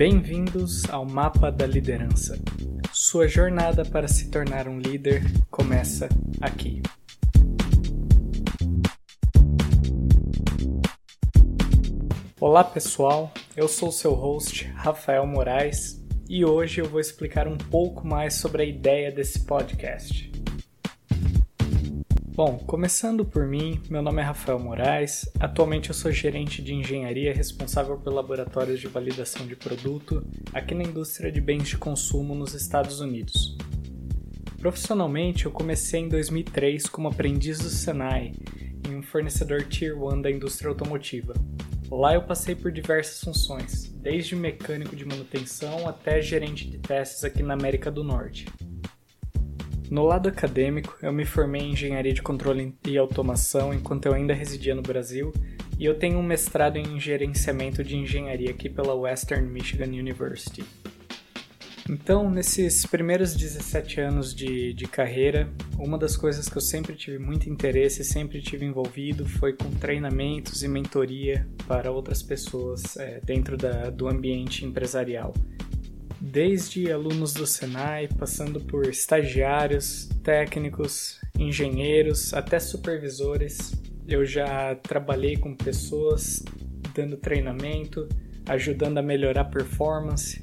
Bem-vindos ao Mapa da Liderança. Sua jornada para se tornar um líder começa aqui. Olá pessoal, eu sou seu host Rafael Moraes e hoje eu vou explicar um pouco mais sobre a ideia desse podcast. Bom, começando por mim, meu nome é Rafael Moraes. Atualmente eu sou gerente de engenharia responsável por laboratórios de validação de produto aqui na indústria de bens de consumo nos Estados Unidos. Profissionalmente, eu comecei em 2003 como aprendiz do Senai, em um fornecedor Tier 1 da indústria automotiva. Lá eu passei por diversas funções, desde mecânico de manutenção até gerente de testes aqui na América do Norte. No lado acadêmico, eu me formei em engenharia de controle e automação enquanto eu ainda residia no Brasil, e eu tenho um mestrado em gerenciamento de engenharia aqui pela Western Michigan University. Então, nesses primeiros 17 anos de, de carreira, uma das coisas que eu sempre tive muito interesse, sempre tive envolvido, foi com treinamentos e mentoria para outras pessoas é, dentro da, do ambiente empresarial desde alunos do Senai, passando por estagiários, técnicos, engenheiros, até supervisores. Eu já trabalhei com pessoas dando treinamento, ajudando a melhorar a performance.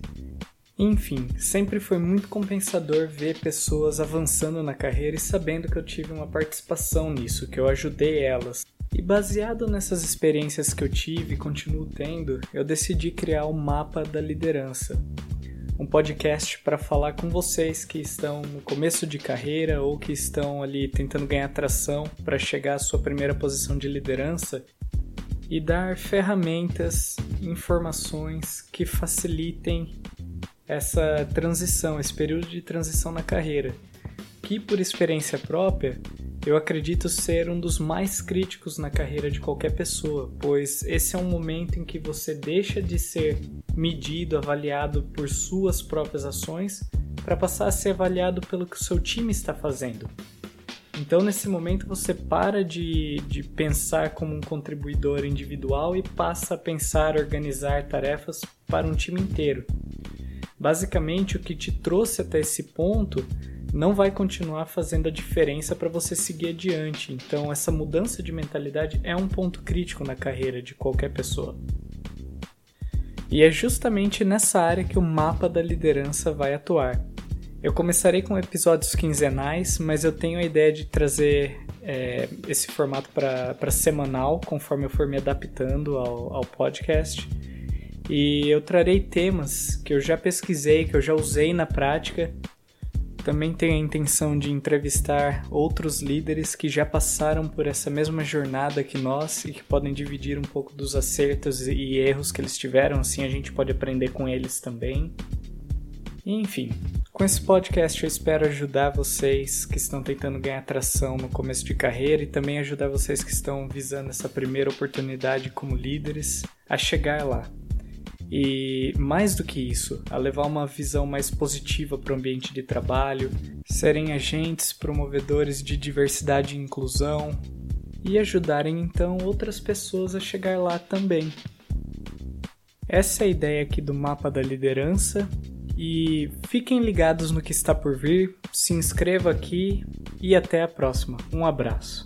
Enfim, sempre foi muito compensador ver pessoas avançando na carreira e sabendo que eu tive uma participação nisso, que eu ajudei elas. E baseado nessas experiências que eu tive e continuo tendo, eu decidi criar o mapa da liderança, um podcast para falar com vocês que estão no começo de carreira ou que estão ali tentando ganhar tração para chegar à sua primeira posição de liderança e dar ferramentas, informações que facilitem essa transição, esse período de transição na carreira, que por experiência própria eu acredito ser um dos mais críticos na carreira de qualquer pessoa, pois esse é um momento em que você deixa de ser medido, avaliado por suas próprias ações, para passar a ser avaliado pelo que o seu time está fazendo. Então, nesse momento, você para de, de pensar como um contribuidor individual e passa a pensar, organizar tarefas para um time inteiro. Basicamente, o que te trouxe até esse ponto não vai continuar fazendo a diferença para você seguir adiante. Então, essa mudança de mentalidade é um ponto crítico na carreira de qualquer pessoa. E é justamente nessa área que o mapa da liderança vai atuar. Eu começarei com episódios quinzenais, mas eu tenho a ideia de trazer é, esse formato para semanal, conforme eu for me adaptando ao, ao podcast. E eu trarei temas que eu já pesquisei, que eu já usei na prática também tenho a intenção de entrevistar outros líderes que já passaram por essa mesma jornada que nós e que podem dividir um pouco dos acertos e erros que eles tiveram, assim a gente pode aprender com eles também. enfim, com esse podcast eu espero ajudar vocês que estão tentando ganhar atração no começo de carreira e também ajudar vocês que estão visando essa primeira oportunidade como líderes a chegar lá e mais do que isso, a levar uma visão mais positiva para o ambiente de trabalho, serem agentes promovedores de diversidade e inclusão e ajudarem então outras pessoas a chegar lá também. Essa é a ideia aqui do mapa da liderança e fiquem ligados no que está por vir, se inscreva aqui e até a próxima. Um abraço.